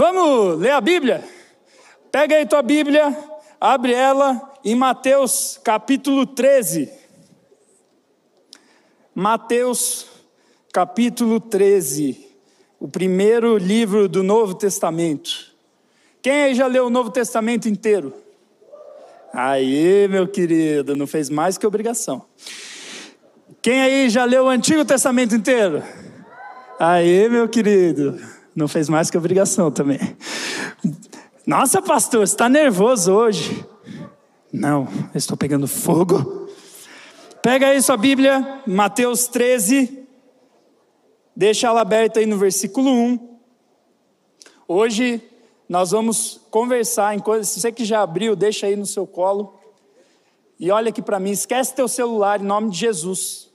Vamos ler a Bíblia? Pega aí tua Bíblia, abre ela em Mateus capítulo 13. Mateus capítulo 13, o primeiro livro do Novo Testamento. Quem aí já leu o Novo Testamento inteiro? Aí, meu querido, não fez mais que obrigação. Quem aí já leu o Antigo Testamento inteiro? Aí, meu querido, não fez mais que obrigação também. Nossa, pastor, você está nervoso hoje? Não, eu estou pegando fogo. Pega aí sua Bíblia, Mateus 13, deixa ela aberta aí no versículo 1. Hoje nós vamos conversar em coisas, você que já abriu, deixa aí no seu colo. E olha aqui para mim, esquece teu celular em nome de Jesus.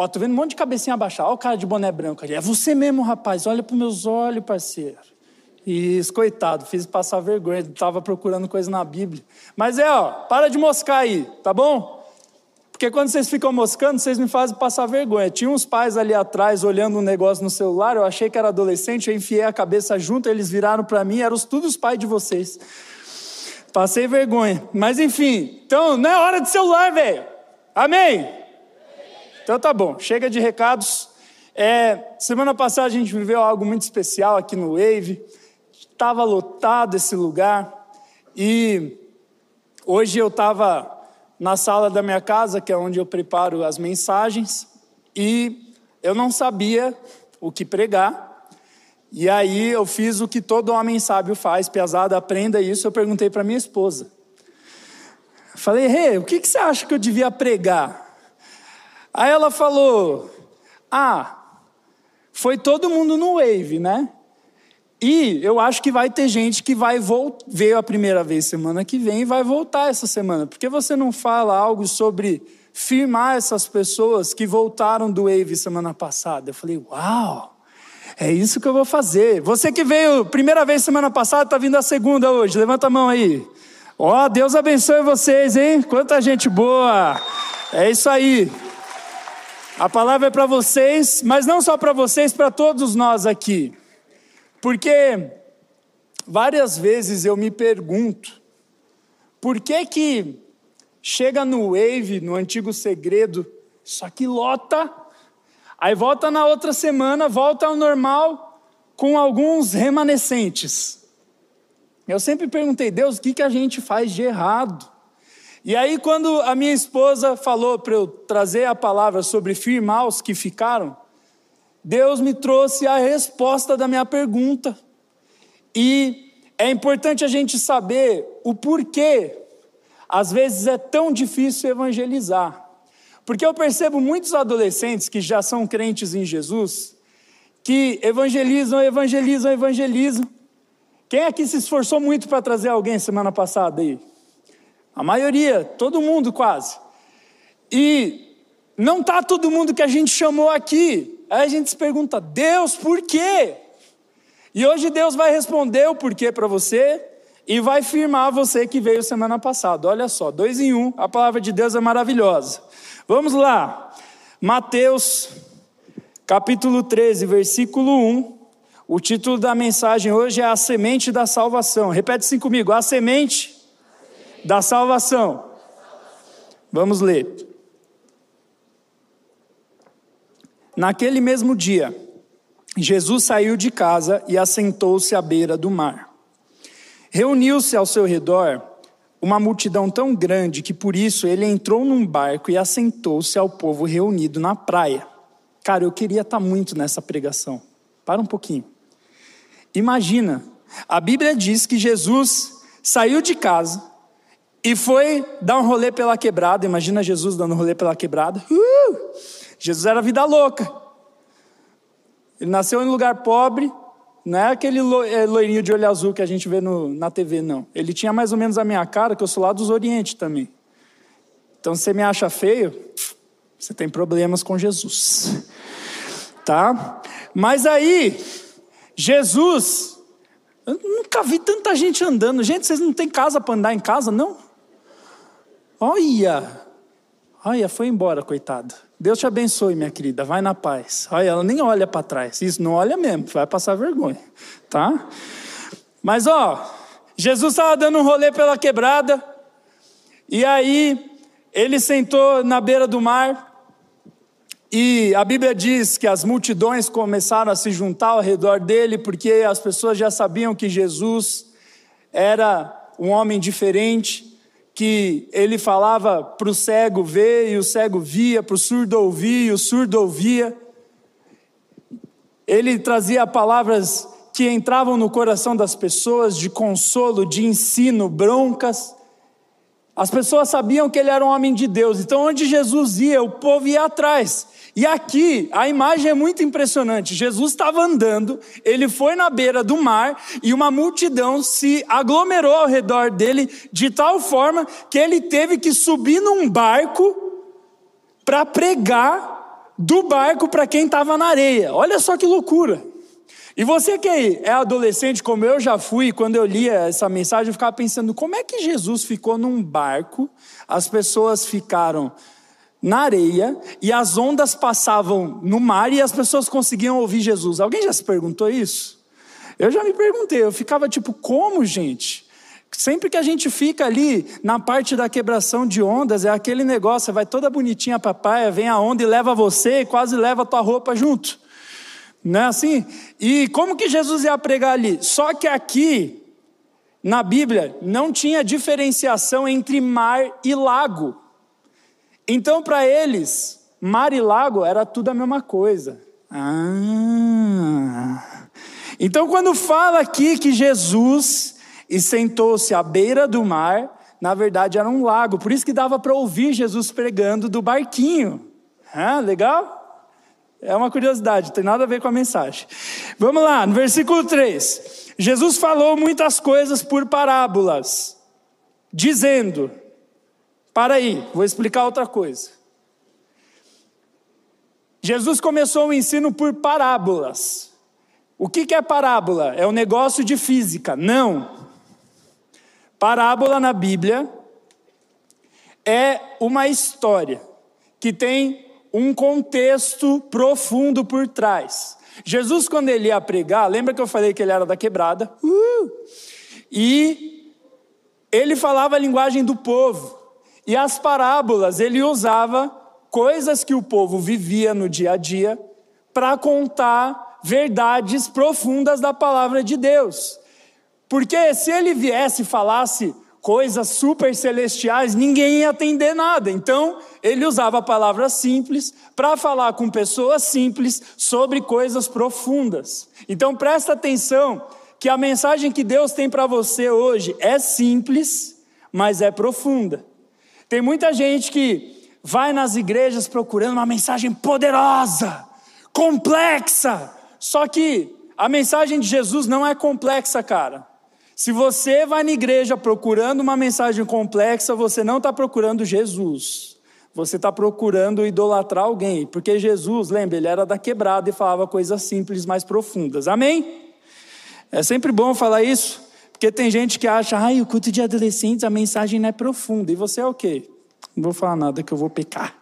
Ó, tô vendo um monte de cabecinha abaixar. Olha o cara de boné branco ali. É você mesmo, rapaz. Olha para meus olhos, parceiro. Isso, coitado, fiz passar vergonha, estava procurando coisa na Bíblia. Mas é, ó, para de moscar aí, tá bom? Porque quando vocês ficam moscando, vocês me fazem passar vergonha. Tinha uns pais ali atrás olhando um negócio no celular, eu achei que era adolescente, eu enfiei a cabeça junto, eles viraram para mim, eram todos os pais de vocês. Passei vergonha. Mas enfim, então não é hora de celular, velho. Amém? Então tá bom, chega de recados. É, semana passada a gente viveu algo muito especial aqui no Wave. Estava lotado esse lugar. E hoje eu estava na sala da minha casa, que é onde eu preparo as mensagens, e eu não sabia o que pregar. E aí eu fiz o que todo homem sábio faz, pesado, aprenda isso. Eu perguntei para minha esposa. Falei, Rê, hey, o que, que você acha que eu devia pregar? Aí ela falou: Ah, foi todo mundo no Wave, né? E eu acho que vai ter gente que vai veio a primeira vez semana que vem e vai voltar essa semana. Por que você não fala algo sobre firmar essas pessoas que voltaram do Wave semana passada? Eu falei, uau, é isso que eu vou fazer. Você que veio primeira vez semana passada, está vindo a segunda hoje. Levanta a mão aí. Ó, oh, Deus abençoe vocês, hein? Quanta gente boa. É isso aí. A palavra é para vocês, mas não só para vocês, para todos nós aqui. Porque várias vezes eu me pergunto, por que que chega no Wave, no antigo segredo, isso aqui lota, aí volta na outra semana, volta ao normal, com alguns remanescentes. Eu sempre perguntei, Deus, o que, que a gente faz de errado? E aí, quando a minha esposa falou para eu trazer a palavra sobre firmar os que ficaram, Deus me trouxe a resposta da minha pergunta. E é importante a gente saber o porquê, às vezes, é tão difícil evangelizar. Porque eu percebo muitos adolescentes que já são crentes em Jesus, que evangelizam, evangelizam, evangelizam. Quem aqui se esforçou muito para trazer alguém semana passada aí? A maioria, todo mundo quase. E não está todo mundo que a gente chamou aqui. Aí a gente se pergunta, Deus, por quê? E hoje Deus vai responder o porquê para você e vai firmar você que veio semana passada. Olha só, dois em um, a palavra de Deus é maravilhosa. Vamos lá, Mateus capítulo 13, versículo 1. O título da mensagem hoje é A Semente da Salvação. Repete assim comigo: A Semente da Salvação. Vamos ler. Naquele mesmo dia, Jesus saiu de casa e assentou-se à beira do mar. Reuniu-se ao seu redor uma multidão tão grande que por isso ele entrou num barco e assentou-se ao povo reunido na praia. Cara, eu queria estar muito nessa pregação. Para um pouquinho. Imagina, a Bíblia diz que Jesus saiu de casa e foi dar um rolê pela quebrada. Imagina Jesus dando um rolê pela quebrada. Uh! Jesus era vida louca. Ele nasceu em lugar pobre, não é aquele é, loirinho de olho azul que a gente vê no, na TV, não. Ele tinha mais ou menos a minha cara, que eu sou lá dos Oriente também. Então, se você me acha feio, você tem problemas com Jesus. Tá? Mas aí, Jesus, eu nunca vi tanta gente andando. Gente, vocês não têm casa para andar em casa, não? Olha, Olha, foi embora, coitada. Deus te abençoe, minha querida, vai na paz. Olha, ela nem olha para trás. Isso não olha mesmo, vai passar vergonha, tá? Mas ó, Jesus estava dando um rolê pela quebrada, e aí ele sentou na beira do mar, e a Bíblia diz que as multidões começaram a se juntar ao redor dele, porque as pessoas já sabiam que Jesus era um homem diferente, que ele falava para o cego ver e o cego via, para o surdo ouvir e o surdo ouvia. Ele trazia palavras que entravam no coração das pessoas de consolo, de ensino, broncas. As pessoas sabiam que ele era um homem de Deus, então onde Jesus ia, o povo ia atrás. E aqui a imagem é muito impressionante. Jesus estava andando, ele foi na beira do mar e uma multidão se aglomerou ao redor dele de tal forma que ele teve que subir num barco para pregar do barco para quem estava na areia. Olha só que loucura. E você que é adolescente, como eu já fui, quando eu lia essa mensagem, eu ficava pensando: como é que Jesus ficou num barco, as pessoas ficaram na areia e as ondas passavam no mar e as pessoas conseguiam ouvir Jesus. Alguém já se perguntou isso? Eu já me perguntei, eu ficava tipo, como, gente? Sempre que a gente fica ali na parte da quebração de ondas, é aquele negócio, vai toda bonitinha a praia, vem a onda e leva você e quase leva a tua roupa junto. Não é assim? E como que Jesus ia pregar ali? Só que aqui, na Bíblia, não tinha diferenciação entre mar e lago. Então, para eles, mar e lago era tudo a mesma coisa. Ah. Então, quando fala aqui que Jesus sentou-se à beira do mar, na verdade era um lago, por isso que dava para ouvir Jesus pregando do barquinho. Ah, legal? É uma curiosidade, tem nada a ver com a mensagem. Vamos lá, no versículo 3. Jesus falou muitas coisas por parábolas, dizendo: para aí, vou explicar outra coisa. Jesus começou o ensino por parábolas. O que é parábola? É um negócio de física. Não. Parábola na Bíblia é uma história que tem um contexto profundo por trás. Jesus, quando ele ia pregar, lembra que eu falei que ele era da quebrada? Uh! E ele falava a linguagem do povo. E as parábolas, ele usava coisas que o povo vivia no dia a dia para contar verdades profundas da palavra de Deus. Porque se ele viesse e falasse coisas super celestiais, ninguém ia entender nada. Então, ele usava palavras simples para falar com pessoas simples sobre coisas profundas. Então, presta atenção que a mensagem que Deus tem para você hoje é simples, mas é profunda. Tem muita gente que vai nas igrejas procurando uma mensagem poderosa, complexa. Só que a mensagem de Jesus não é complexa, cara. Se você vai na igreja procurando uma mensagem complexa, você não está procurando Jesus. Você está procurando idolatrar alguém. Porque Jesus, lembra, ele era da quebrada e falava coisas simples, mais profundas. Amém? É sempre bom falar isso. Porque tem gente que acha, ai, o culto de adolescentes, a mensagem não é profunda. E você é o quê? Não vou falar nada que eu vou pecar.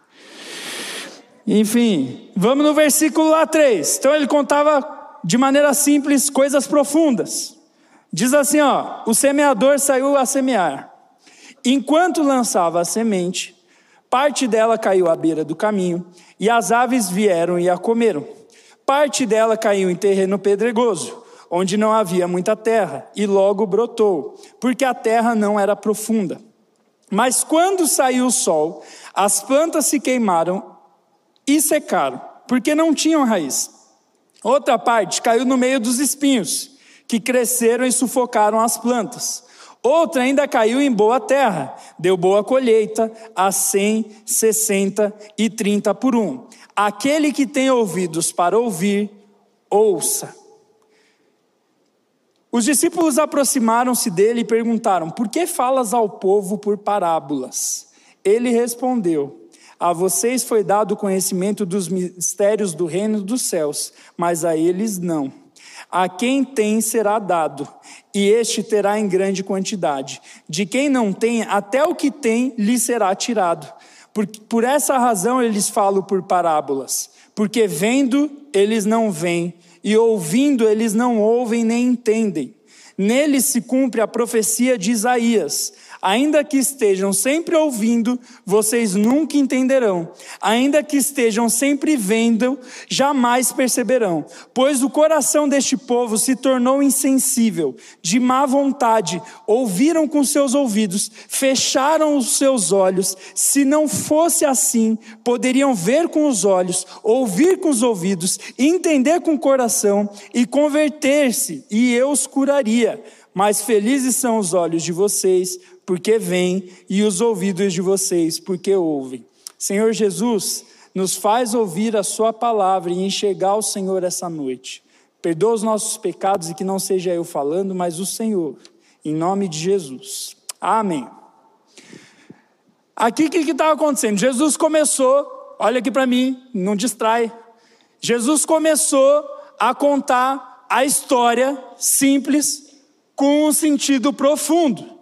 Enfim, vamos no versículo lá 3. Então ele contava de maneira simples coisas profundas. Diz assim, ó: o semeador saiu a semear. Enquanto lançava a semente, parte dela caiu à beira do caminho, e as aves vieram e a comeram. Parte dela caiu em terreno pedregoso onde não havia muita terra, e logo brotou, porque a terra não era profunda. Mas quando saiu o sol, as plantas se queimaram e secaram, porque não tinham raiz. Outra parte caiu no meio dos espinhos, que cresceram e sufocaram as plantas. Outra ainda caiu em boa terra, deu boa colheita, a cem, sessenta e trinta por um. Aquele que tem ouvidos para ouvir, ouça. Os discípulos aproximaram-se dele e perguntaram: Por que falas ao povo por parábolas? Ele respondeu: A vocês foi dado conhecimento dos mistérios do reino dos céus, mas a eles não. A quem tem será dado, e este terá em grande quantidade. De quem não tem, até o que tem lhe será tirado. Por, por essa razão eles falam por parábolas, porque vendo eles não veem, e ouvindo eles não ouvem nem entendem. Nele se cumpre a profecia de Isaías. Ainda que estejam sempre ouvindo, vocês nunca entenderão. Ainda que estejam sempre vendo, jamais perceberão. Pois o coração deste povo se tornou insensível, de má vontade, ouviram com seus ouvidos, fecharam os seus olhos. Se não fosse assim, poderiam ver com os olhos, ouvir com os ouvidos, entender com o coração e converter-se, e eu os curaria. Mas felizes são os olhos de vocês porque veem, e os ouvidos de vocês, porque ouvem. Senhor Jesus, nos faz ouvir a Sua palavra e enxergar o Senhor essa noite. Perdoa os nossos pecados e que não seja eu falando, mas o Senhor, em nome de Jesus. Amém. Aqui o que estava acontecendo? Jesus começou, olha aqui para mim, não distrai. Jesus começou a contar a história simples com um sentido profundo.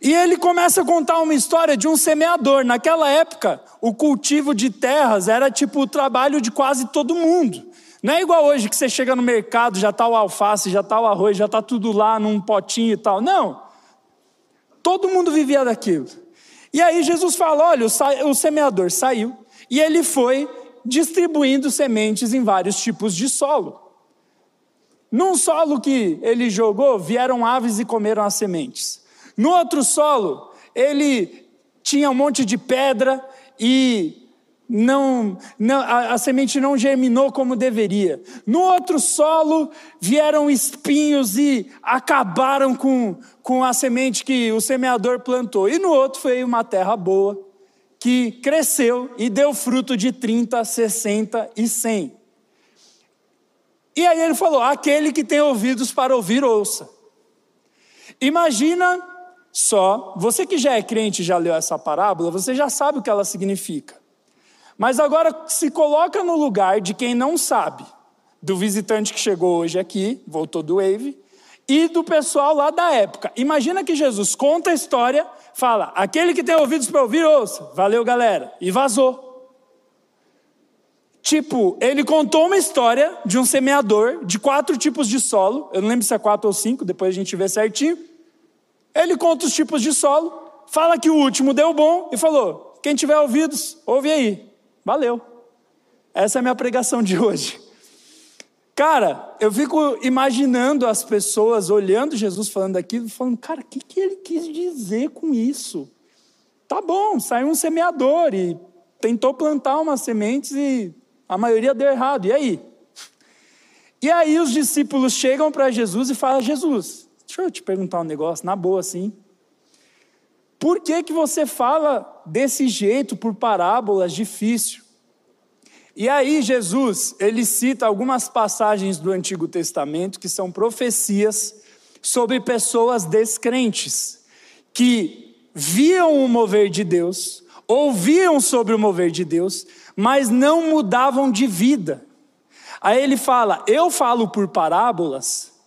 E ele começa a contar uma história de um semeador. Naquela época, o cultivo de terras era tipo o trabalho de quase todo mundo. Não é igual hoje que você chega no mercado, já está o alface, já está o arroz, já está tudo lá num potinho e tal. Não. Todo mundo vivia daquilo. E aí Jesus fala: olha, o semeador saiu e ele foi distribuindo sementes em vários tipos de solo. Num solo que ele jogou, vieram aves e comeram as sementes. No outro solo, ele tinha um monte de pedra e não, não a, a, semente não germinou como deveria. No outro solo vieram espinhos e acabaram com, com a semente que o semeador plantou. E no outro foi uma terra boa, que cresceu e deu fruto de 30, 60 e 100. E aí ele falou: aquele que tem ouvidos para ouvir, ouça. Imagina só, você que já é crente já leu essa parábola, você já sabe o que ela significa. Mas agora se coloca no lugar de quem não sabe, do visitante que chegou hoje aqui, voltou do Wave, e do pessoal lá da época. Imagina que Jesus conta a história, fala: aquele que tem ouvidos para ouvir, ouça. Valeu, galera. E vazou. Tipo, ele contou uma história de um semeador de quatro tipos de solo. Eu não lembro se é quatro ou cinco, depois a gente vê certinho. Ele conta os tipos de solo, fala que o último deu bom e falou: quem tiver ouvidos, ouve aí. Valeu. Essa é a minha pregação de hoje. Cara, eu fico imaginando as pessoas olhando Jesus falando aquilo, falando, cara, o que, que ele quis dizer com isso? Tá bom, saiu um semeador e tentou plantar umas sementes e a maioria deu errado. E aí? E aí os discípulos chegam para Jesus e falam: Jesus, Deixa eu te perguntar um negócio, na boa assim. Por que, que você fala desse jeito, por parábolas, difícil? E aí, Jesus, ele cita algumas passagens do Antigo Testamento que são profecias sobre pessoas descrentes, que viam o mover de Deus, ouviam sobre o mover de Deus, mas não mudavam de vida. Aí ele fala: Eu falo por parábolas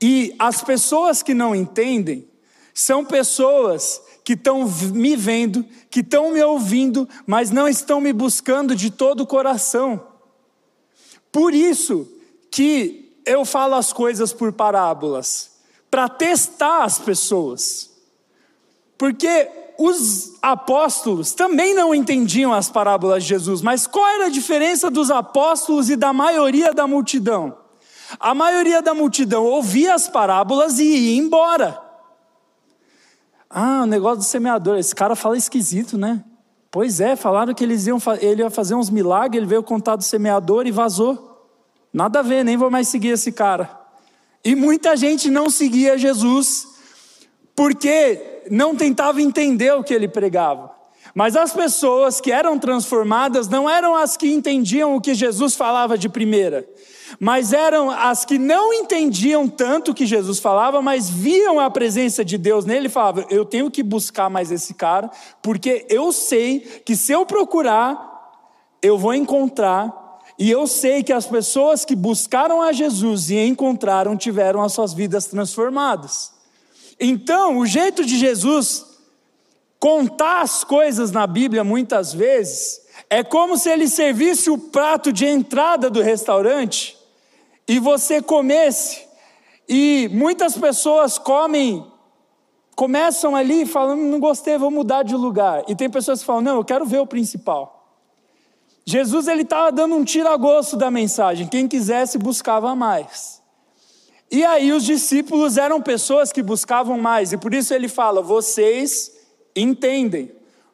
e as pessoas que não entendem são pessoas que estão me vendo, que estão me ouvindo, mas não estão me buscando de todo o coração. Por isso que eu falo as coisas por parábolas, para testar as pessoas. Porque os apóstolos também não entendiam as parábolas de Jesus, mas qual era a diferença dos apóstolos e da maioria da multidão? A maioria da multidão ouvia as parábolas e ia embora. Ah, o negócio do semeador, esse cara fala esquisito, né? Pois é, falaram que eles iam, ele ia fazer uns milagres, ele veio contar do semeador e vazou. Nada a ver, nem vou mais seguir esse cara. E muita gente não seguia Jesus, porque não tentava entender o que ele pregava. Mas as pessoas que eram transformadas não eram as que entendiam o que Jesus falava de primeira mas eram as que não entendiam tanto o que Jesus falava, mas viam a presença de Deus nele e falavam: Eu tenho que buscar mais esse cara, porque eu sei que se eu procurar, eu vou encontrar. E eu sei que as pessoas que buscaram a Jesus e encontraram tiveram as suas vidas transformadas. Então, o jeito de Jesus Contar as coisas na Bíblia, muitas vezes, é como se ele servisse o prato de entrada do restaurante e você comesse. E muitas pessoas comem, começam ali falando: não gostei, vou mudar de lugar. E tem pessoas que falam: não, eu quero ver o principal. Jesus ele estava dando um tira-gosto da mensagem, quem quisesse buscava mais. E aí os discípulos eram pessoas que buscavam mais, e por isso ele fala: vocês entendem,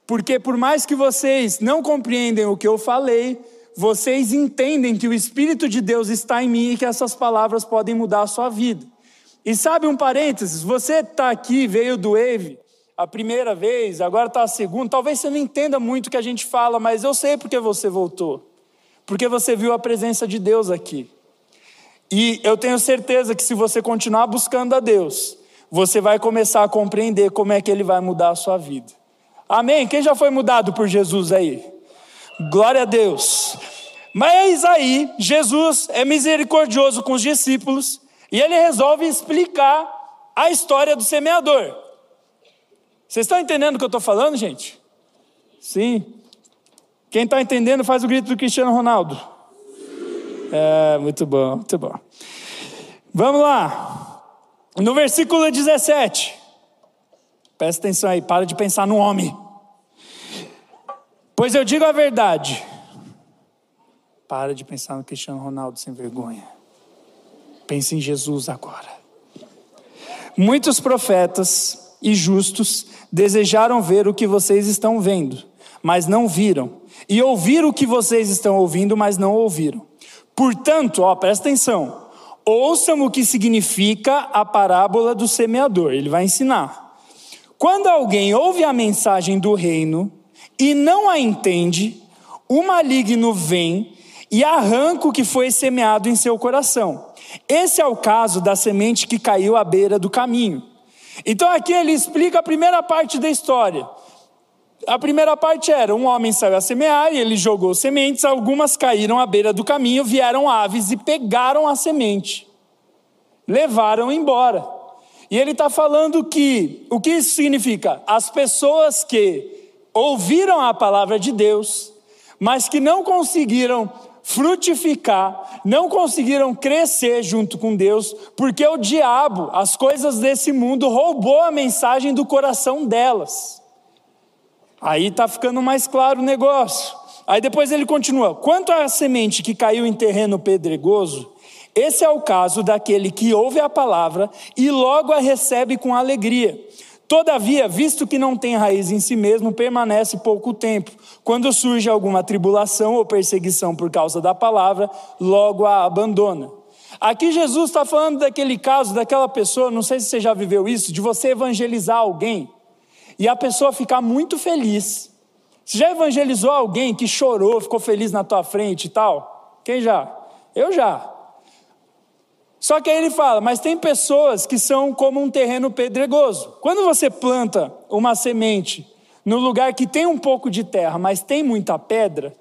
porque por mais que vocês não compreendem o que eu falei, vocês entendem que o Espírito de Deus está em mim e que essas palavras podem mudar a sua vida. E sabe um parênteses, você está aqui, veio do Wave, a primeira vez, agora está a segunda. Talvez você não entenda muito o que a gente fala, mas eu sei porque você voltou. Porque você viu a presença de Deus aqui. E eu tenho certeza que se você continuar buscando a Deus, você vai começar a compreender como é que Ele vai mudar a sua vida. Amém? Quem já foi mudado por Jesus aí? Glória a Deus. Mas aí, Jesus é misericordioso com os discípulos e ele resolve explicar a história do semeador. Vocês estão entendendo o que eu estou falando, gente? Sim. Quem está entendendo faz o grito do Cristiano Ronaldo. É, muito bom, muito bom. Vamos lá. No versículo 17. Presta atenção aí, para de pensar no homem. Pois eu digo a verdade. Para de pensar no Cristiano Ronaldo sem vergonha. Pense em Jesus agora. Muitos profetas e justos desejaram ver o que vocês estão vendo, mas não viram, e ouvir o que vocês estão ouvindo, mas não ouviram. Portanto, ó, presta atenção, ouçam o que significa a parábola do semeador, ele vai ensinar. Quando alguém ouve a mensagem do reino e não a entende, o maligno vem e arranca o que foi semeado em seu coração. Esse é o caso da semente que caiu à beira do caminho. Então aqui ele explica a primeira parte da história. A primeira parte era: um homem saiu a semear e ele jogou sementes, algumas caíram à beira do caminho, vieram aves e pegaram a semente, levaram embora. E ele está falando que o que isso significa? As pessoas que ouviram a palavra de Deus, mas que não conseguiram frutificar, não conseguiram crescer junto com Deus, porque o diabo, as coisas desse mundo, roubou a mensagem do coração delas. Aí está ficando mais claro o negócio. Aí depois ele continua: quanto à semente que caiu em terreno pedregoso, esse é o caso daquele que ouve a palavra e logo a recebe com alegria. Todavia, visto que não tem raiz em si mesmo, permanece pouco tempo. Quando surge alguma tribulação ou perseguição por causa da palavra, logo a abandona. Aqui Jesus está falando daquele caso, daquela pessoa, não sei se você já viveu isso, de você evangelizar alguém e a pessoa ficar muito feliz. Você já evangelizou alguém que chorou, ficou feliz na tua frente e tal? Quem já? Eu já. Só que aí ele fala, mas tem pessoas que são como um terreno pedregoso. Quando você planta uma semente no lugar que tem um pouco de terra, mas tem muita pedra,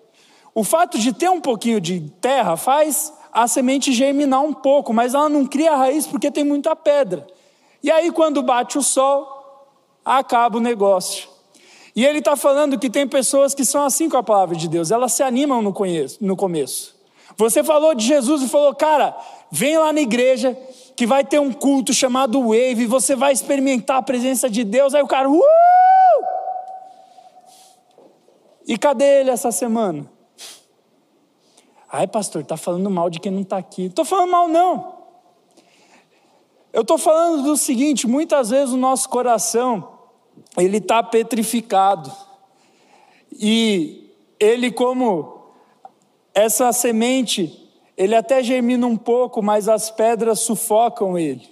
o fato de ter um pouquinho de terra faz a semente germinar um pouco, mas ela não cria raiz porque tem muita pedra. E aí, quando bate o sol, acaba o negócio. E ele está falando que tem pessoas que são assim com a palavra de Deus, elas se animam no começo. Você falou de Jesus e falou, cara, vem lá na igreja que vai ter um culto chamado Wave, você vai experimentar a presença de Deus. Aí o cara, uh! E cadê ele essa semana? Ai, pastor, está falando mal de quem não está aqui. Estou falando mal, não. Eu estou falando do seguinte: muitas vezes o nosso coração ele está petrificado e ele como essa semente, ele até germina um pouco, mas as pedras sufocam ele.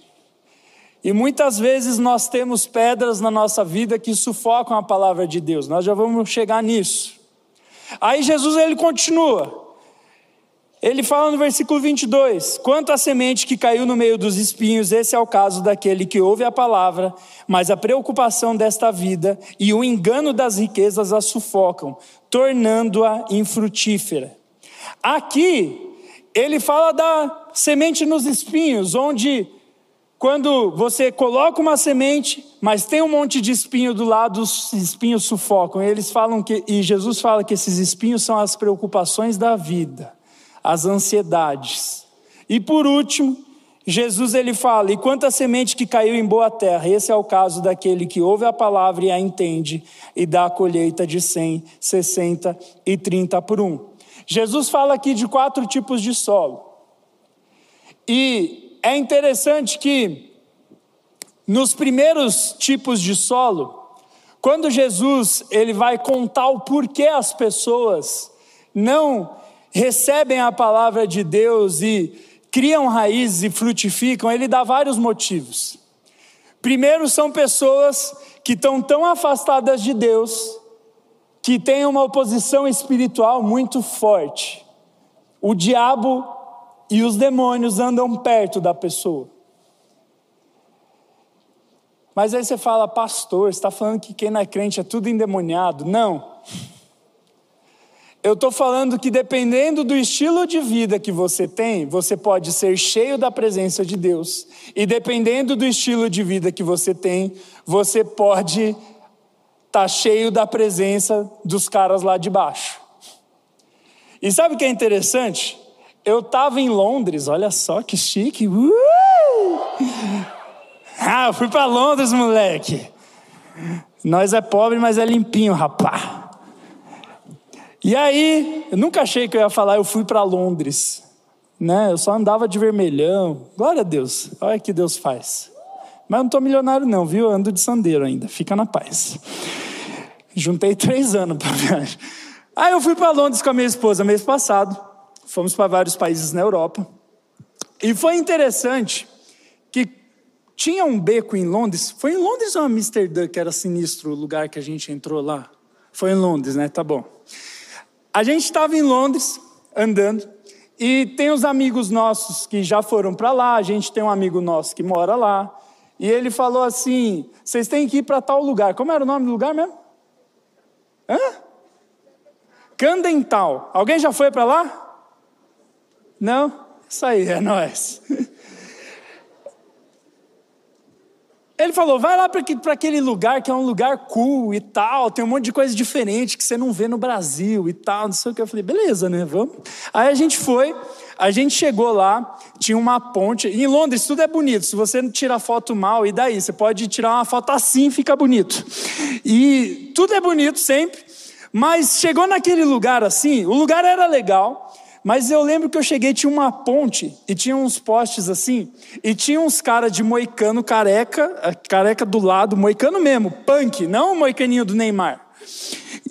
E muitas vezes nós temos pedras na nossa vida que sufocam a palavra de Deus. Nós já vamos chegar nisso. Aí Jesus ele continua. Ele fala no versículo 22: Quanto à semente que caiu no meio dos espinhos, esse é o caso daquele que ouve a palavra, mas a preocupação desta vida e o engano das riquezas a sufocam, tornando-a infrutífera. Aqui, ele fala da semente nos espinhos, onde, quando você coloca uma semente, mas tem um monte de espinho do lado, os espinhos sufocam. E eles falam que, e Jesus fala que esses espinhos são as preocupações da vida, as ansiedades. E por último, Jesus ele fala: "E quanta semente que caiu em boa terra, esse é o caso daquele que ouve a palavra e a entende e dá a colheita de 100, 60 e 30 por um". Jesus fala aqui de quatro tipos de solo. E é interessante que nos primeiros tipos de solo, quando Jesus ele vai contar o porquê as pessoas não recebem a palavra de Deus e criam raízes e frutificam, ele dá vários motivos. Primeiro, são pessoas que estão tão afastadas de Deus que têm uma oposição espiritual muito forte. O diabo e os demônios andam perto da pessoa. Mas aí você fala, pastor, está falando que quem não é crente é tudo endemoniado? Não. Eu estou falando que dependendo do estilo de vida que você tem, você pode ser cheio da presença de Deus. E dependendo do estilo de vida que você tem, você pode estar tá cheio da presença dos caras lá de baixo. E sabe o que é interessante? Eu estava em Londres, olha só que chique. Uh! Ah, eu fui para Londres, moleque. Nós é pobre, mas é limpinho, rapá. E aí, eu nunca achei que eu ia falar, eu fui para Londres. Né? Eu só andava de vermelhão. Glória a Deus. Olha o que Deus faz. Mas eu não estou milionário, não, viu? Eu ando de sandeiro ainda. Fica na paz. Juntei três anos para viagem. Aí eu fui para Londres com a minha esposa mês passado. Fomos para vários países na Europa. E foi interessante que tinha um beco em Londres. Foi em Londres ou Amsterdã que era sinistro o lugar que a gente entrou lá? Foi em Londres, né? Tá bom. A gente estava em Londres, andando, e tem os amigos nossos que já foram para lá. A gente tem um amigo nosso que mora lá. E ele falou assim: vocês têm que ir para tal lugar. Como era o nome do lugar mesmo? Hã? Candental. Alguém já foi para lá? Não? Isso aí, é nós. Ele falou: vai lá para aquele lugar que é um lugar cool e tal, tem um monte de coisa diferente que você não vê no Brasil e tal, não sei o que. Eu falei: beleza, né? Vamos. Aí a gente foi, a gente chegou lá, tinha uma ponte. Em Londres tudo é bonito, se você não tira foto mal, e daí? Você pode tirar uma foto assim, fica bonito. E tudo é bonito sempre, mas chegou naquele lugar assim, o lugar era legal. Mas eu lembro que eu cheguei, tinha uma ponte e tinha uns postes assim, e tinha uns caras de moicano careca, careca do lado, moicano mesmo, punk, não o moicaninho do Neymar.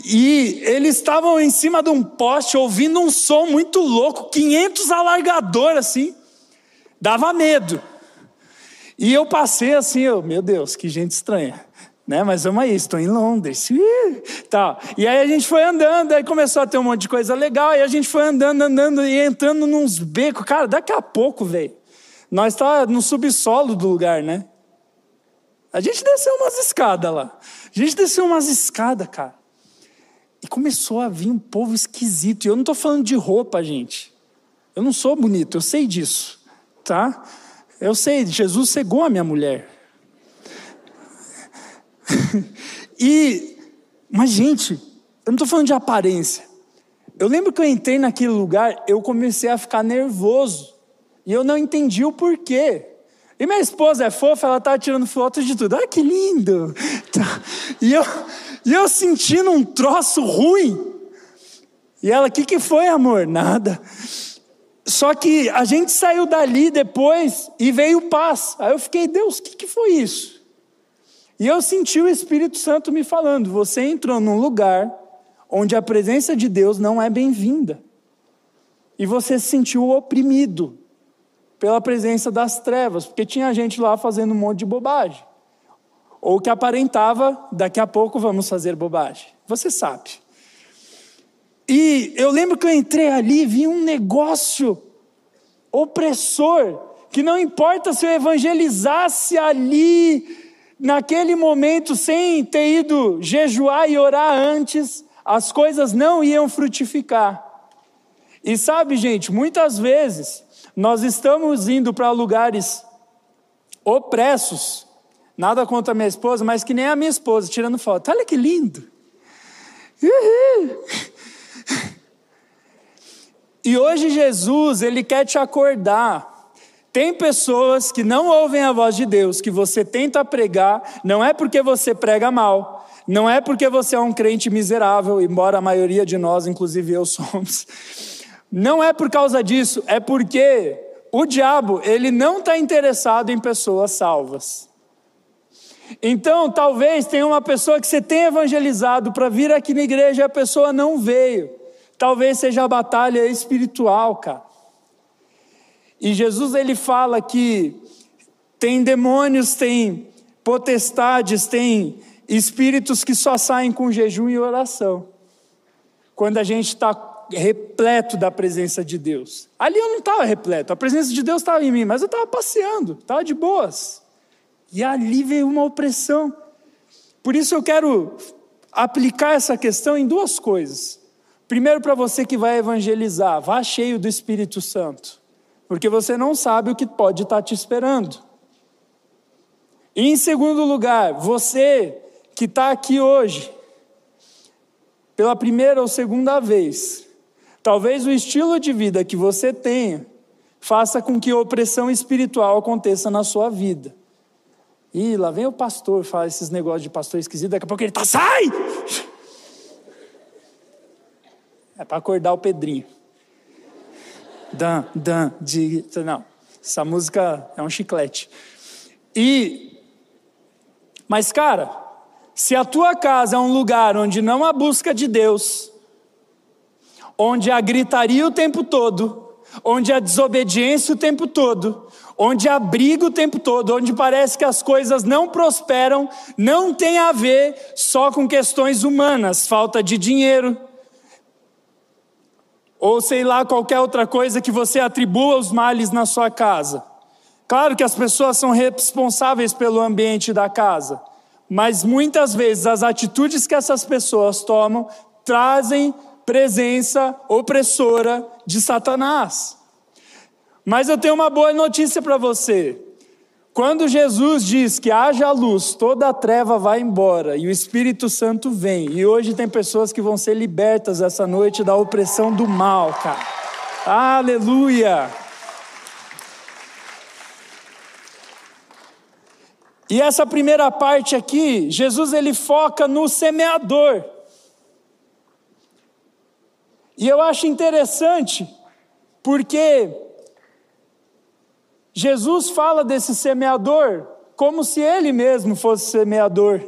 E eles estavam em cima de um poste ouvindo um som muito louco, 500 alargador assim, dava medo. E eu passei assim, eu, meu Deus, que gente estranha né? Mas vamos aí, estou em Londres. Tá. E aí a gente foi andando, aí começou a ter um monte de coisa legal, e a gente foi andando, andando e entrando nos becos. Cara, daqui a pouco, velho, nós tá no subsolo do lugar, né? A gente desceu umas escadas lá. A gente desceu umas escadas, cara. E começou a vir um povo esquisito. E eu não estou falando de roupa, gente. Eu não sou bonito, eu sei disso, tá? Eu sei, Jesus cegou a minha mulher. e, mas gente, eu não estou falando de aparência. Eu lembro que eu entrei naquele lugar, eu comecei a ficar nervoso. E eu não entendi o porquê. E minha esposa é fofa, ela estava tirando fotos de tudo. Ah, que lindo! Tá. E eu, e eu sentindo um troço ruim. E ela, o que, que foi, amor? Nada. Só que a gente saiu dali depois e veio paz. Aí eu fiquei, Deus, o que, que foi isso? E eu senti o Espírito Santo me falando: você entrou num lugar onde a presença de Deus não é bem-vinda. E você se sentiu oprimido pela presença das trevas, porque tinha gente lá fazendo um monte de bobagem. Ou que aparentava, daqui a pouco vamos fazer bobagem. Você sabe. E eu lembro que eu entrei ali e vi um negócio opressor, que não importa se eu evangelizasse ali, naquele momento, sem ter ido jejuar e orar antes, as coisas não iam frutificar. E sabe, gente, muitas vezes nós estamos indo para lugares opressos, Nada contra minha esposa, mas que nem a minha esposa, tirando foto. Olha que lindo. Uhul. E hoje Jesus, ele quer te acordar. Tem pessoas que não ouvem a voz de Deus, que você tenta pregar, não é porque você prega mal, não é porque você é um crente miserável, embora a maioria de nós, inclusive eu, somos. Não é por causa disso, é porque o diabo, ele não está interessado em pessoas salvas. Então, talvez tenha uma pessoa que você tenha evangelizado para vir aqui na igreja e a pessoa não veio. Talvez seja a batalha espiritual, cara. E Jesus ele fala que tem demônios, tem potestades, tem espíritos que só saem com jejum e oração. Quando a gente está repleto da presença de Deus. Ali eu não estava repleto, a presença de Deus estava em mim, mas eu estava passeando, estava de boas. E ali veio uma opressão. Por isso eu quero aplicar essa questão em duas coisas. Primeiro, para você que vai evangelizar, vá cheio do Espírito Santo, porque você não sabe o que pode estar te esperando. E em segundo lugar, você que está aqui hoje, pela primeira ou segunda vez, talvez o estilo de vida que você tenha faça com que opressão espiritual aconteça na sua vida. Ih, lá vem o pastor, fala esses negócios de pastor esquisito, daqui a pouco ele tá, sai! É para acordar o Pedrinho. Dan, dan, de. Não, essa música é um chiclete. E. Mas, cara, se a tua casa é um lugar onde não há busca de Deus, onde há gritaria o tempo todo, onde há desobediência o tempo todo, onde há briga o tempo todo, onde parece que as coisas não prosperam, não tem a ver só com questões humanas, falta de dinheiro, ou sei lá, qualquer outra coisa que você atribua os males na sua casa. Claro que as pessoas são responsáveis pelo ambiente da casa, mas muitas vezes as atitudes que essas pessoas tomam trazem presença opressora de Satanás. Mas eu tenho uma boa notícia para você. Quando Jesus diz que haja luz, toda a treva vai embora e o Espírito Santo vem. E hoje tem pessoas que vão ser libertas essa noite da opressão do mal, cara. Aleluia! E essa primeira parte aqui, Jesus ele foca no semeador. E eu acho interessante, porque Jesus fala desse semeador como se ele mesmo fosse semeador.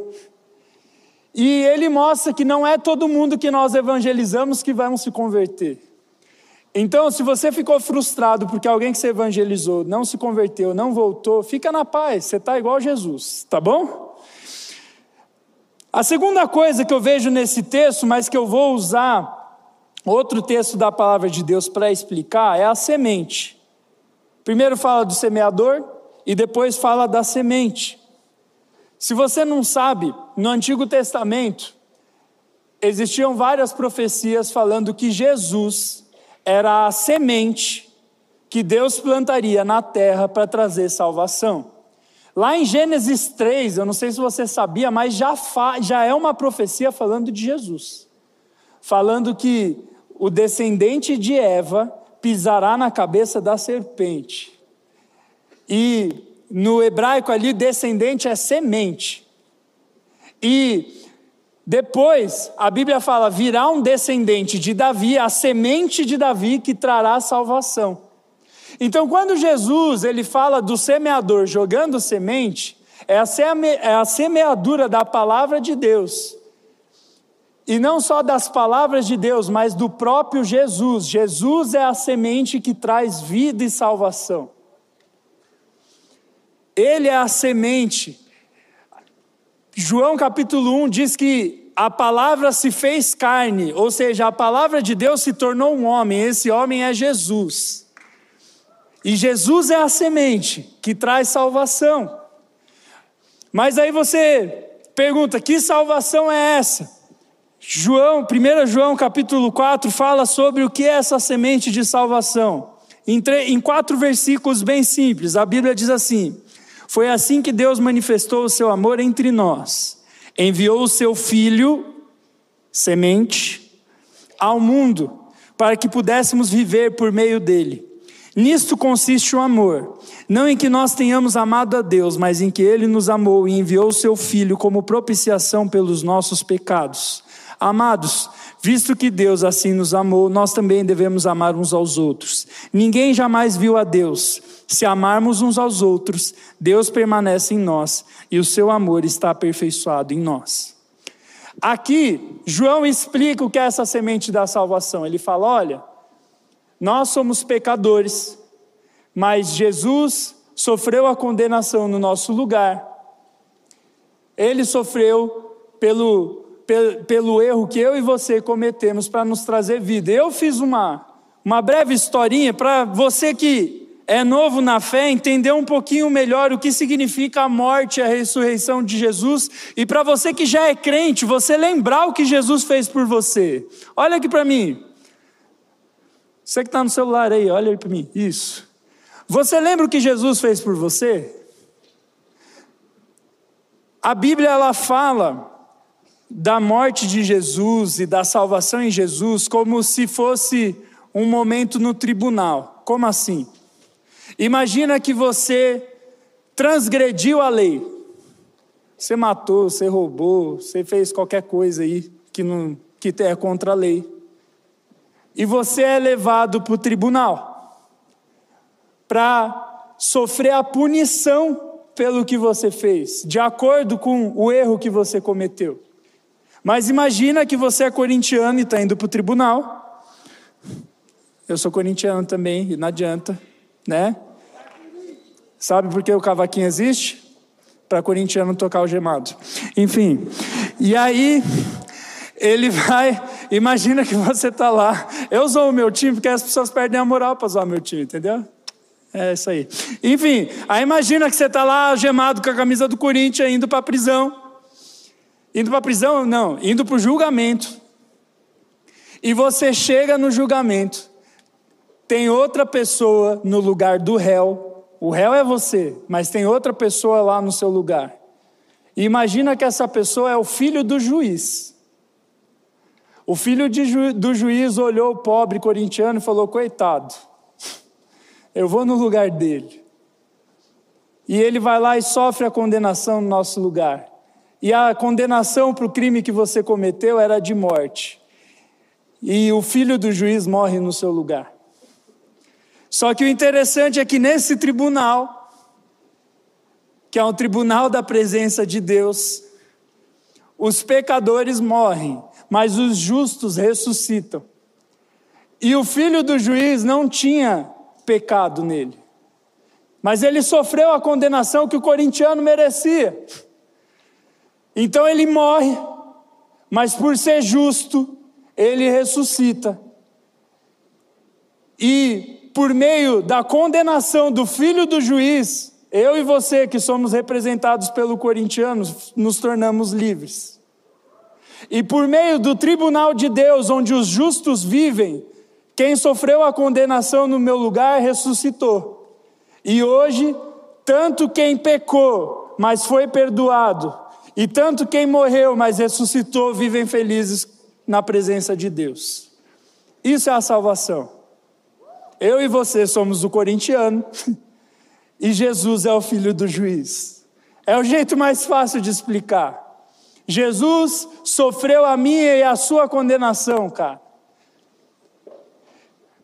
E ele mostra que não é todo mundo que nós evangelizamos que vão se converter. Então, se você ficou frustrado porque alguém que você evangelizou não se converteu, não voltou, fica na paz, você está igual Jesus, tá bom? A segunda coisa que eu vejo nesse texto, mas que eu vou usar outro texto da palavra de Deus para explicar, é a semente. Primeiro fala do semeador e depois fala da semente. Se você não sabe, no Antigo Testamento existiam várias profecias falando que Jesus era a semente que Deus plantaria na terra para trazer salvação. Lá em Gênesis 3, eu não sei se você sabia, mas já, já é uma profecia falando de Jesus. Falando que o descendente de Eva pisará na cabeça da serpente. E no hebraico ali, descendente é semente. E depois a Bíblia fala: virá um descendente de Davi, a semente de Davi que trará salvação. Então, quando Jesus ele fala do semeador jogando semente, é a, é a semeadura da palavra de Deus e não só das palavras de Deus, mas do próprio Jesus. Jesus é a semente que traz vida e salvação. Ele é a semente. João capítulo 1 diz que a palavra se fez carne, ou seja, a palavra de Deus se tornou um homem, esse homem é Jesus. E Jesus é a semente que traz salvação. Mas aí você pergunta: que salvação é essa? João, 1 João capítulo 4 fala sobre o que é essa semente de salvação. Em, em quatro versículos bem simples, a Bíblia diz assim: Foi assim que Deus manifestou o seu amor entre nós. Enviou o seu filho, semente, ao mundo, para que pudéssemos viver por meio dele. Nisto consiste o amor, não em que nós tenhamos amado a Deus, mas em que ele nos amou e enviou o seu filho como propiciação pelos nossos pecados. Amados, visto que Deus assim nos amou, nós também devemos amar uns aos outros. Ninguém jamais viu a Deus. Se amarmos uns aos outros, Deus permanece em nós e o seu amor está aperfeiçoado em nós. Aqui, João explica o que é essa semente da salvação. Ele fala: olha, nós somos pecadores, mas Jesus sofreu a condenação no nosso lugar. Ele sofreu pelo, pelo, erro que eu e você cometemos para nos trazer vida. Eu fiz uma, uma breve historinha para você que é novo na fé, entender um pouquinho melhor o que significa a morte e a ressurreição de Jesus, e para você que já é crente, você lembrar o que Jesus fez por você. Olha aqui para mim. Você que está no celular aí, olha aí para mim. Isso. Você lembra o que Jesus fez por você? A Bíblia ela fala da morte de Jesus e da salvação em Jesus como se fosse um momento no tribunal. Como assim? Imagina que você transgrediu a lei. Você matou, você roubou, você fez qualquer coisa aí que, não, que é contra a lei. E você é levado para o tribunal para sofrer a punição pelo que você fez, de acordo com o erro que você cometeu. Mas imagina que você é corintiano e está indo para o tribunal. Eu sou corintiano também, e não adianta né? Sabe por que o cavaquinho existe? Para corintiano tocar o gemado. Enfim, e aí ele vai, imagina que você está lá. Eu sou o meu time porque as pessoas perdem a moral para usar o meu time, entendeu? É isso aí. Enfim, aí imagina que você está lá gemado com a camisa do Corinthians indo para a prisão. Indo para a prisão? Não, indo para o julgamento. E você chega no julgamento tem outra pessoa no lugar do réu. O réu é você, mas tem outra pessoa lá no seu lugar. E imagina que essa pessoa é o filho do juiz. O filho ju do juiz olhou o pobre corintiano e falou: Coitado, eu vou no lugar dele. E ele vai lá e sofre a condenação no nosso lugar. E a condenação para o crime que você cometeu era de morte. E o filho do juiz morre no seu lugar. Só que o interessante é que nesse tribunal, que é um tribunal da presença de Deus, os pecadores morrem, mas os justos ressuscitam. E o filho do juiz não tinha pecado nele, mas ele sofreu a condenação que o corintiano merecia. Então ele morre, mas por ser justo, ele ressuscita. E por meio da condenação do filho do juiz, eu e você, que somos representados pelo corintiano, nos tornamos livres. E por meio do tribunal de Deus, onde os justos vivem, quem sofreu a condenação no meu lugar ressuscitou. E hoje, tanto quem pecou, mas foi perdoado, e tanto quem morreu, mas ressuscitou, vivem felizes na presença de Deus. Isso é a salvação. Eu e você somos o corintiano e Jesus é o filho do juiz. É o jeito mais fácil de explicar. Jesus sofreu a minha e a sua condenação, cara.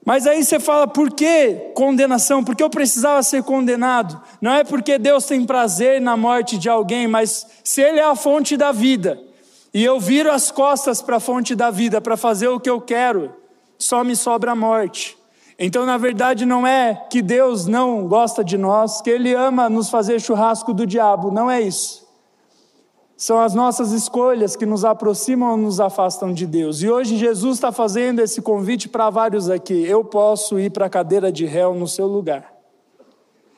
Mas aí você fala, por que condenação? Porque eu precisava ser condenado. Não é porque Deus tem prazer na morte de alguém, mas se Ele é a fonte da vida, e eu viro as costas para a fonte da vida para fazer o que eu quero, só me sobra a morte. Então, na verdade, não é que Deus não gosta de nós, que Ele ama nos fazer churrasco do diabo, não é isso. São as nossas escolhas que nos aproximam ou nos afastam de Deus. E hoje Jesus está fazendo esse convite para vários aqui. Eu posso ir para a cadeira de réu no seu lugar.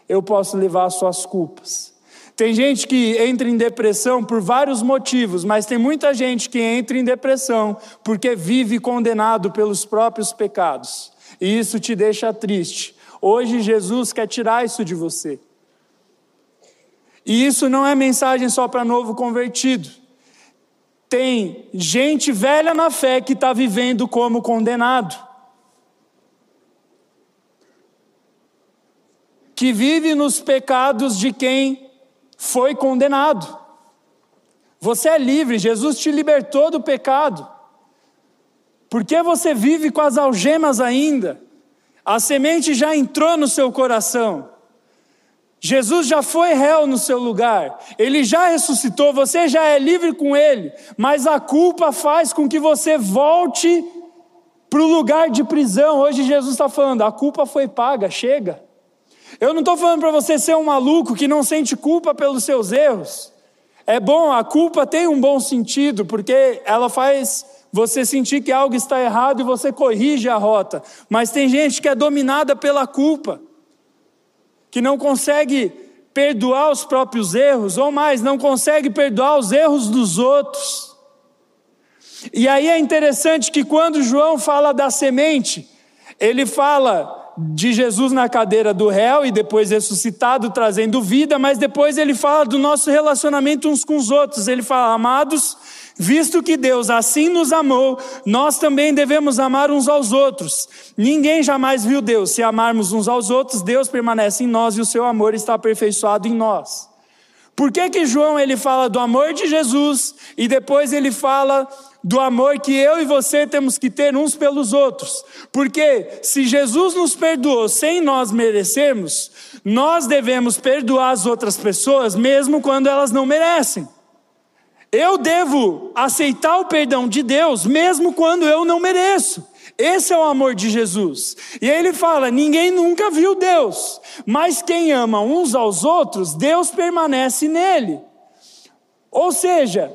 Eu posso levar as suas culpas. Tem gente que entra em depressão por vários motivos, mas tem muita gente que entra em depressão porque vive condenado pelos próprios pecados e isso te deixa triste. Hoje Jesus quer tirar isso de você. E isso não é mensagem só para novo convertido. Tem gente velha na fé que está vivendo como condenado. Que vive nos pecados de quem foi condenado. Você é livre, Jesus te libertou do pecado. Por que você vive com as algemas ainda? A semente já entrou no seu coração. Jesus já foi réu no seu lugar, ele já ressuscitou, você já é livre com ele, mas a culpa faz com que você volte para o lugar de prisão. Hoje Jesus está falando: a culpa foi paga, chega. Eu não estou falando para você ser um maluco que não sente culpa pelos seus erros. É bom, a culpa tem um bom sentido, porque ela faz você sentir que algo está errado e você corrige a rota. Mas tem gente que é dominada pela culpa, que não consegue perdoar os próprios erros, ou mais, não consegue perdoar os erros dos outros. E aí é interessante que quando João fala da semente, ele fala de Jesus na cadeira do réu e depois ressuscitado, trazendo vida, mas depois ele fala do nosso relacionamento uns com os outros. Ele fala, amados, visto que Deus assim nos amou, nós também devemos amar uns aos outros. Ninguém jamais viu Deus. Se amarmos uns aos outros, Deus permanece em nós e o seu amor está aperfeiçoado em nós. Por que que João ele fala do amor de Jesus e depois ele fala do amor que eu e você temos que ter uns pelos outros. Porque se Jesus nos perdoou sem nós merecermos, nós devemos perdoar as outras pessoas mesmo quando elas não merecem. Eu devo aceitar o perdão de Deus mesmo quando eu não mereço. Esse é o amor de Jesus. E ele fala: ninguém nunca viu Deus, mas quem ama uns aos outros, Deus permanece nele. Ou seja,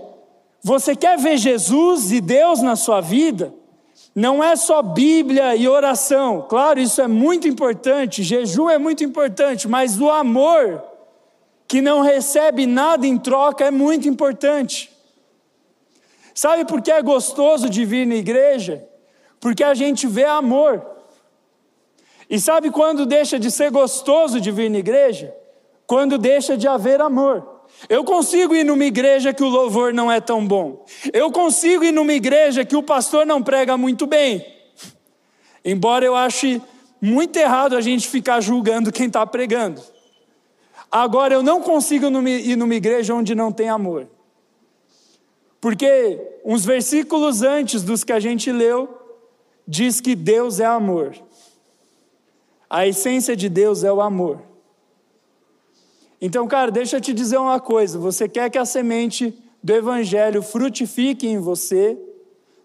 você quer ver Jesus e Deus na sua vida? Não é só Bíblia e oração. Claro, isso é muito importante, jejum é muito importante, mas o amor que não recebe nada em troca é muito importante. Sabe por que é gostoso de vir na igreja? Porque a gente vê amor. E sabe quando deixa de ser gostoso de vir na igreja? Quando deixa de haver amor. Eu consigo ir numa igreja que o louvor não é tão bom. Eu consigo ir numa igreja que o pastor não prega muito bem. Embora eu ache muito errado a gente ficar julgando quem está pregando. Agora, eu não consigo ir numa igreja onde não tem amor. Porque uns versículos antes dos que a gente leu, diz que Deus é amor. A essência de Deus é o amor. Então, cara, deixa eu te dizer uma coisa: você quer que a semente do Evangelho frutifique em você,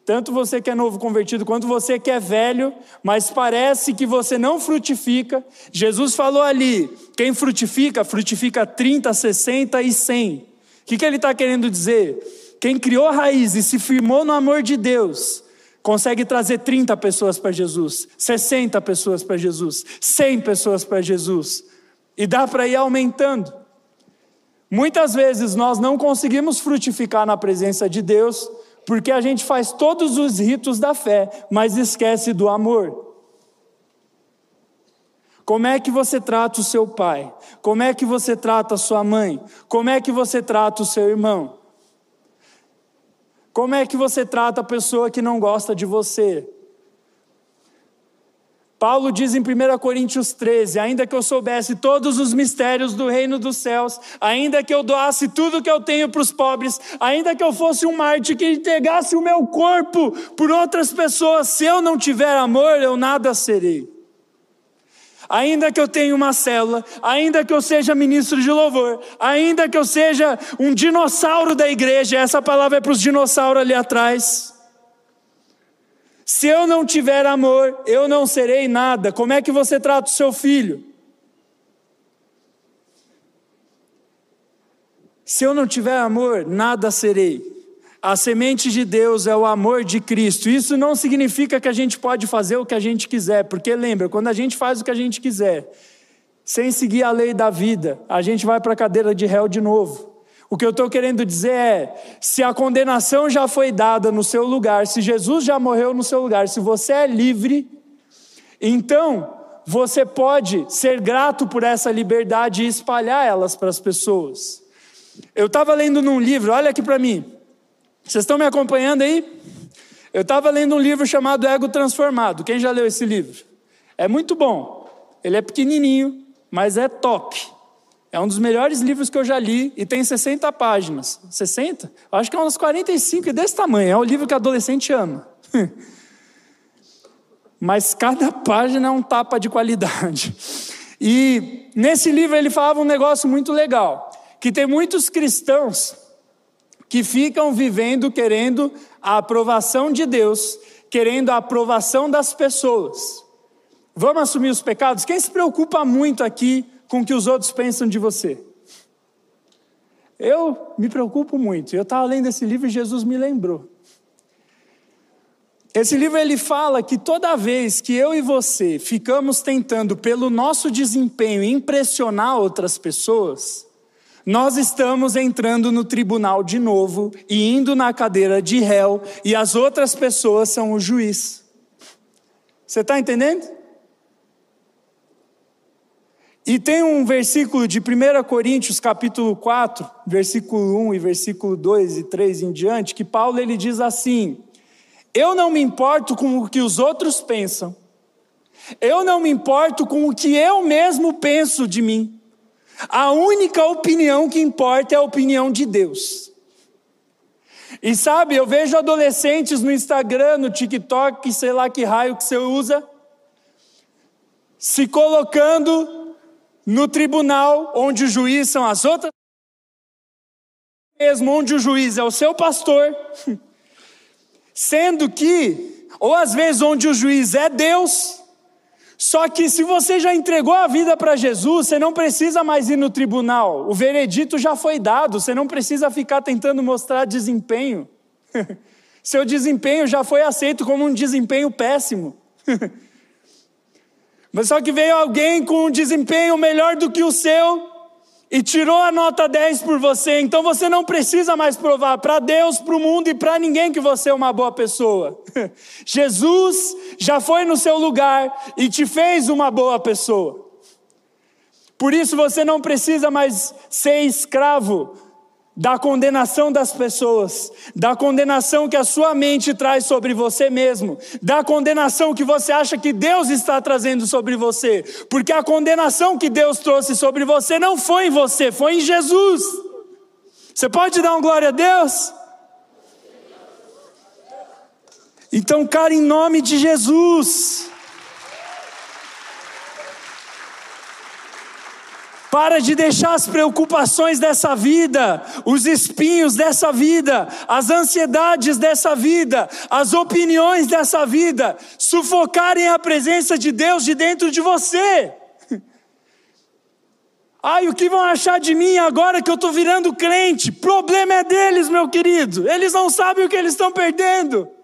tanto você que é novo convertido quanto você que é velho, mas parece que você não frutifica. Jesus falou ali: quem frutifica, frutifica 30, 60 e 100. O que, que ele está querendo dizer? Quem criou raiz e se firmou no amor de Deus, consegue trazer 30 pessoas para Jesus, 60 pessoas para Jesus, 100 pessoas para Jesus. E dá para ir aumentando. Muitas vezes nós não conseguimos frutificar na presença de Deus, porque a gente faz todos os ritos da fé, mas esquece do amor. Como é que você trata o seu pai? Como é que você trata a sua mãe? Como é que você trata o seu irmão? Como é que você trata a pessoa que não gosta de você? Paulo diz em 1 Coríntios 13: ainda que eu soubesse todos os mistérios do reino dos céus, ainda que eu doasse tudo que eu tenho para os pobres, ainda que eu fosse um mártir que entregasse o meu corpo por outras pessoas, se eu não tiver amor, eu nada serei. Ainda que eu tenha uma célula, ainda que eu seja ministro de louvor, ainda que eu seja um dinossauro da igreja, essa palavra é para os dinossauros ali atrás. Se eu não tiver amor, eu não serei nada. Como é que você trata o seu filho? Se eu não tiver amor, nada serei. A semente de Deus é o amor de Cristo. Isso não significa que a gente pode fazer o que a gente quiser, porque lembra, quando a gente faz o que a gente quiser, sem seguir a lei da vida, a gente vai para a cadeira de réu de novo. O que eu estou querendo dizer é: se a condenação já foi dada no seu lugar, se Jesus já morreu no seu lugar, se você é livre, então você pode ser grato por essa liberdade e espalhar elas para as pessoas. Eu estava lendo num livro, olha aqui para mim. Vocês estão me acompanhando aí? Eu estava lendo um livro chamado Ego Transformado. Quem já leu esse livro? É muito bom. Ele é pequenininho, mas é top. É um dos melhores livros que eu já li e tem 60 páginas. 60? Acho que é uns 45 e desse tamanho. É o livro que adolescente ama. mas cada página é um tapa de qualidade. E nesse livro ele falava um negócio muito legal, que tem muitos cristãos que ficam vivendo querendo a aprovação de Deus, querendo a aprovação das pessoas. Vamos assumir os pecados? Quem se preocupa muito aqui com o que os outros pensam de você? Eu me preocupo muito. Eu estava lendo esse livro e Jesus me lembrou. Esse livro ele fala que toda vez que eu e você ficamos tentando pelo nosso desempenho impressionar outras pessoas, nós estamos entrando no tribunal de novo e indo na cadeira de réu e as outras pessoas são o juiz. Você está entendendo? E tem um versículo de 1 Coríntios, capítulo 4, versículo 1 e versículo 2 e 3 em diante, que Paulo ele diz assim: eu não me importo com o que os outros pensam. Eu não me importo com o que eu mesmo penso de mim. A única opinião que importa é a opinião de Deus. E sabe, eu vejo adolescentes no Instagram, no TikTok, sei lá que raio que você usa, se colocando no tribunal onde o juiz são as outras, mesmo onde o juiz é o seu pastor. Sendo que, ou às vezes onde o juiz é Deus, só que se você já entregou a vida para Jesus, você não precisa mais ir no tribunal, o veredito já foi dado, você não precisa ficar tentando mostrar desempenho. Seu desempenho já foi aceito como um desempenho péssimo. Mas só que veio alguém com um desempenho melhor do que o seu, e tirou a nota 10 por você, então você não precisa mais provar para Deus, para o mundo e para ninguém que você é uma boa pessoa. Jesus já foi no seu lugar e te fez uma boa pessoa. Por isso você não precisa mais ser escravo da condenação das pessoas, da condenação que a sua mente traz sobre você mesmo, da condenação que você acha que Deus está trazendo sobre você, porque a condenação que Deus trouxe sobre você não foi em você, foi em Jesus. Você pode dar um glória a Deus? Então, cara, em nome de Jesus, Para de deixar as preocupações dessa vida, os espinhos dessa vida, as ansiedades dessa vida, as opiniões dessa vida, sufocarem a presença de Deus de dentro de você. Ai, o que vão achar de mim agora que eu estou virando crente? Problema é deles, meu querido. Eles não sabem o que eles estão perdendo.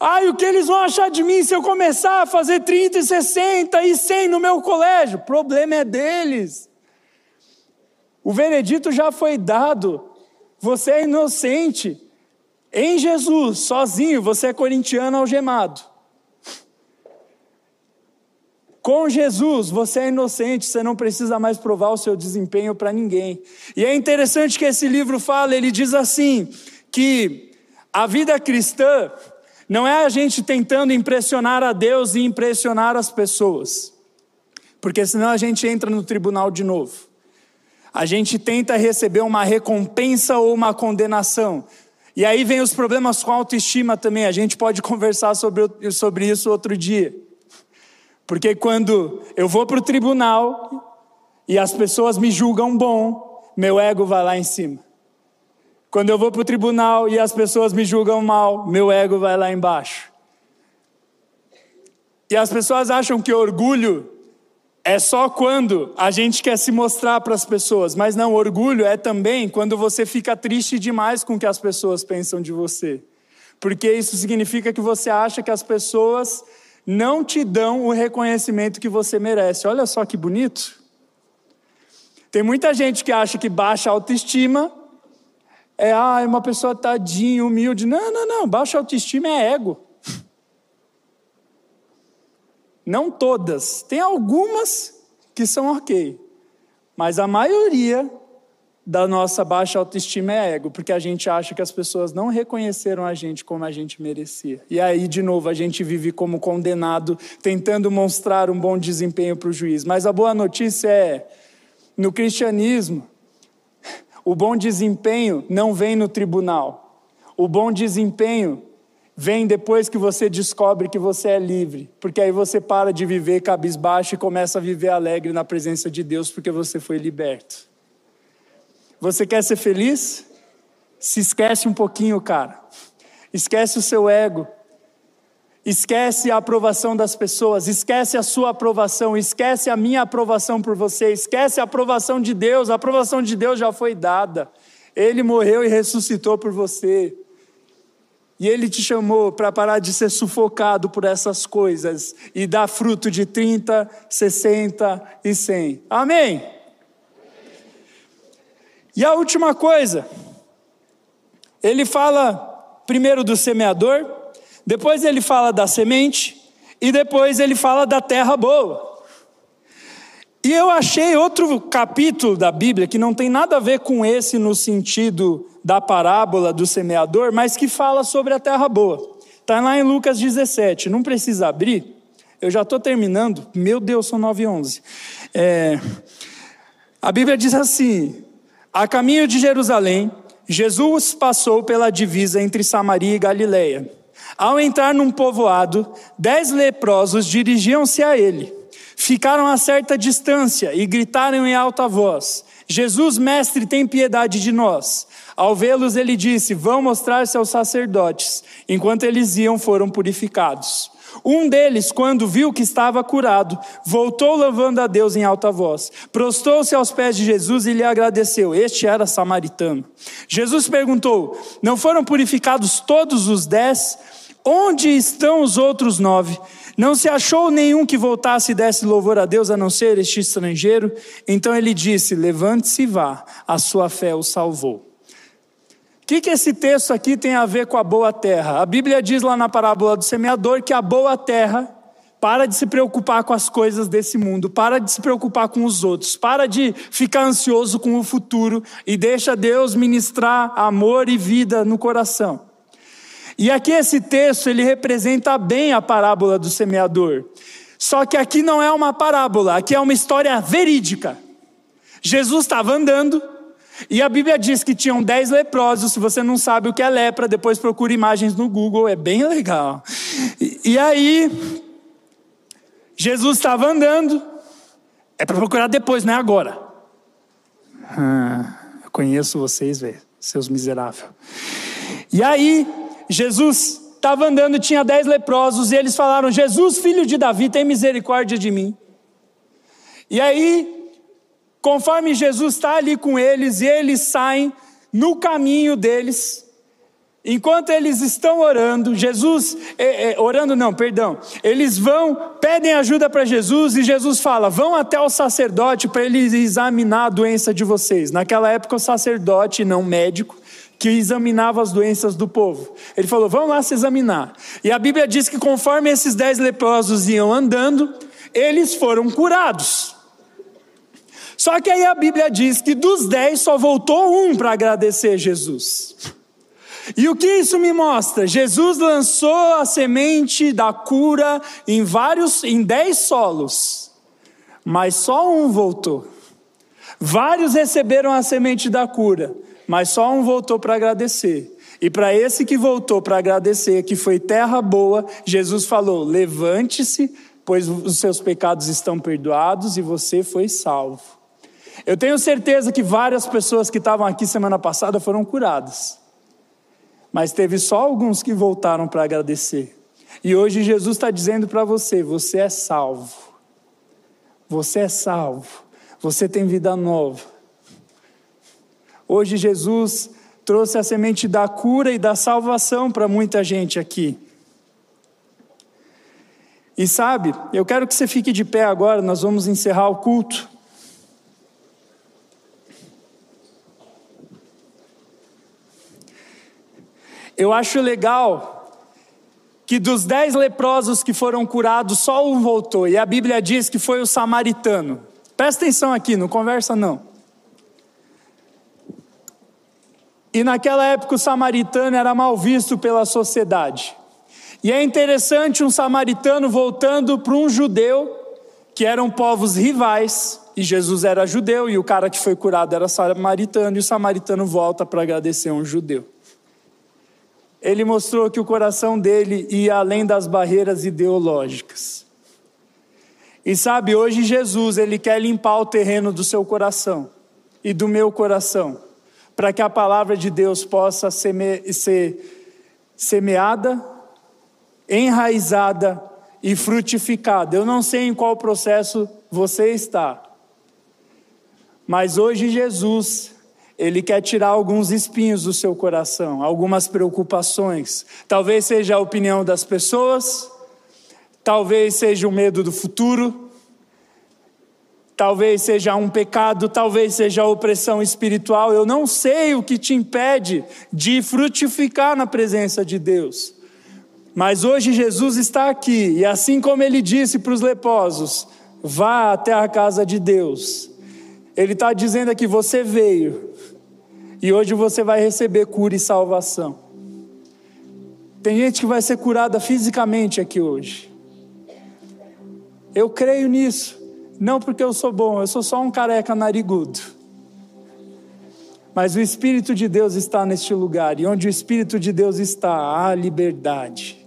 Ai, o que eles vão achar de mim se eu começar a fazer 30, 60 e 100 no meu colégio? O problema é deles. O veredito já foi dado. Você é inocente. Em Jesus, sozinho, você é corintiano algemado. Com Jesus, você é inocente, você não precisa mais provar o seu desempenho para ninguém. E é interessante que esse livro fala, ele diz assim, que a vida cristã não é a gente tentando impressionar a Deus e impressionar as pessoas, porque senão a gente entra no tribunal de novo. A gente tenta receber uma recompensa ou uma condenação. E aí vem os problemas com autoestima também. A gente pode conversar sobre, sobre isso outro dia. Porque quando eu vou para o tribunal e as pessoas me julgam bom, meu ego vai lá em cima. Quando eu vou para o tribunal e as pessoas me julgam mal, meu ego vai lá embaixo. E as pessoas acham que orgulho é só quando a gente quer se mostrar para as pessoas, mas não, orgulho é também quando você fica triste demais com o que as pessoas pensam de você. Porque isso significa que você acha que as pessoas não te dão o reconhecimento que você merece. Olha só que bonito. Tem muita gente que acha que baixa autoestima é ah, uma pessoa tadinha, humilde. Não, não, não. Baixa autoestima é ego. Não todas, tem algumas que são ok, mas a maioria da nossa baixa autoestima é ego, porque a gente acha que as pessoas não reconheceram a gente como a gente merecia. E aí, de novo, a gente vive como condenado, tentando mostrar um bom desempenho para o juiz. Mas a boa notícia é: no cristianismo, o bom desempenho não vem no tribunal. O bom desempenho vem depois que você descobre que você é livre, porque aí você para de viver cabisbaixo e começa a viver alegre na presença de Deus, porque você foi liberto. Você quer ser feliz? Se esquece um pouquinho, cara. Esquece o seu ego. Esquece a aprovação das pessoas, esquece a sua aprovação, esquece a minha aprovação por você, esquece a aprovação de Deus, a aprovação de Deus já foi dada. Ele morreu e ressuscitou por você. E Ele te chamou para parar de ser sufocado por essas coisas e dar fruto de 30, 60 e 100. Amém? E a última coisa, ele fala primeiro do semeador, depois ele fala da semente e depois ele fala da terra boa. E eu achei outro capítulo da Bíblia que não tem nada a ver com esse no sentido da parábola do semeador, mas que fala sobre a terra boa. Está lá em Lucas 17, não precisa abrir, eu já estou terminando, meu Deus, são 9 e 11. É, a Bíblia diz assim: a caminho de Jerusalém, Jesus passou pela divisa entre Samaria e Galiléia. Ao entrar num povoado, dez leprosos dirigiam-se a ele. Ficaram a certa distância e gritaram em alta voz: Jesus, mestre, tem piedade de nós. Ao vê-los, ele disse: Vão mostrar-se aos sacerdotes. Enquanto eles iam, foram purificados. Um deles, quando viu que estava curado, voltou louvando a Deus em alta voz. Prostou-se aos pés de Jesus e lhe agradeceu. Este era samaritano. Jesus perguntou: Não foram purificados todos os dez? Onde estão os outros nove? Não se achou nenhum que voltasse e desse louvor a Deus a não ser este estrangeiro? Então ele disse: Levante-se e vá, a sua fé o salvou que, que esse texto aqui tem a ver com a boa terra? A Bíblia diz lá na parábola do semeador que a boa terra para de se preocupar com as coisas desse mundo, para de se preocupar com os outros, para de ficar ansioso com o futuro e deixa Deus ministrar amor e vida no coração. E aqui esse texto ele representa bem a parábola do semeador. Só que aqui não é uma parábola, aqui é uma história verídica. Jesus estava andando e a Bíblia diz que tinham dez leprosos. Se você não sabe o que é lepra, depois procure imagens no Google, é bem legal. E, e aí, Jesus estava andando. É para procurar depois, não é agora. Ah, eu conheço vocês, seus miseráveis. E aí, Jesus estava andando, tinha dez leprosos, e eles falaram: Jesus, filho de Davi, tem misericórdia de mim. E aí, Conforme Jesus está ali com eles e eles saem no caminho deles, enquanto eles estão orando, Jesus, é, é, orando não, perdão, eles vão, pedem ajuda para Jesus e Jesus fala: vão até o sacerdote para ele examinar a doença de vocês. Naquela época, o sacerdote, não médico, que examinava as doenças do povo. Ele falou: vão lá se examinar. E a Bíblia diz que conforme esses dez leprosos iam andando, eles foram curados. Só que aí a Bíblia diz que dos dez só voltou um para agradecer Jesus. E o que isso me mostra? Jesus lançou a semente da cura em vários, em dez solos, mas só um voltou. Vários receberam a semente da cura, mas só um voltou para agradecer. E para esse que voltou para agradecer, que foi terra boa, Jesus falou: levante-se, pois os seus pecados estão perdoados e você foi salvo. Eu tenho certeza que várias pessoas que estavam aqui semana passada foram curadas, mas teve só alguns que voltaram para agradecer. E hoje Jesus está dizendo para você: você é salvo, você é salvo, você tem vida nova. Hoje Jesus trouxe a semente da cura e da salvação para muita gente aqui. E sabe, eu quero que você fique de pé agora, nós vamos encerrar o culto. Eu acho legal que dos dez leprosos que foram curados, só um voltou, e a Bíblia diz que foi o samaritano. Presta atenção aqui, não conversa não. E naquela época o samaritano era mal visto pela sociedade. E é interessante um samaritano voltando para um judeu, que eram povos rivais, e Jesus era judeu, e o cara que foi curado era samaritano, e o samaritano volta para agradecer um judeu ele mostrou que o coração dele ia além das barreiras ideológicas. E sabe, hoje Jesus, ele quer limpar o terreno do seu coração e do meu coração, para que a palavra de Deus possa seme ser semeada, enraizada e frutificada. Eu não sei em qual processo você está, mas hoje Jesus, ele quer tirar alguns espinhos do seu coração, algumas preocupações. Talvez seja a opinião das pessoas, talvez seja o medo do futuro, talvez seja um pecado, talvez seja opressão espiritual. Eu não sei o que te impede de frutificar na presença de Deus. Mas hoje Jesus está aqui, e assim como ele disse para os leprosos: vá até a casa de Deus. Ele está dizendo aqui: você veio, e hoje você vai receber cura e salvação. Tem gente que vai ser curada fisicamente aqui hoje. Eu creio nisso. Não porque eu sou bom, eu sou só um careca narigudo. Mas o Espírito de Deus está neste lugar, e onde o Espírito de Deus está, há liberdade.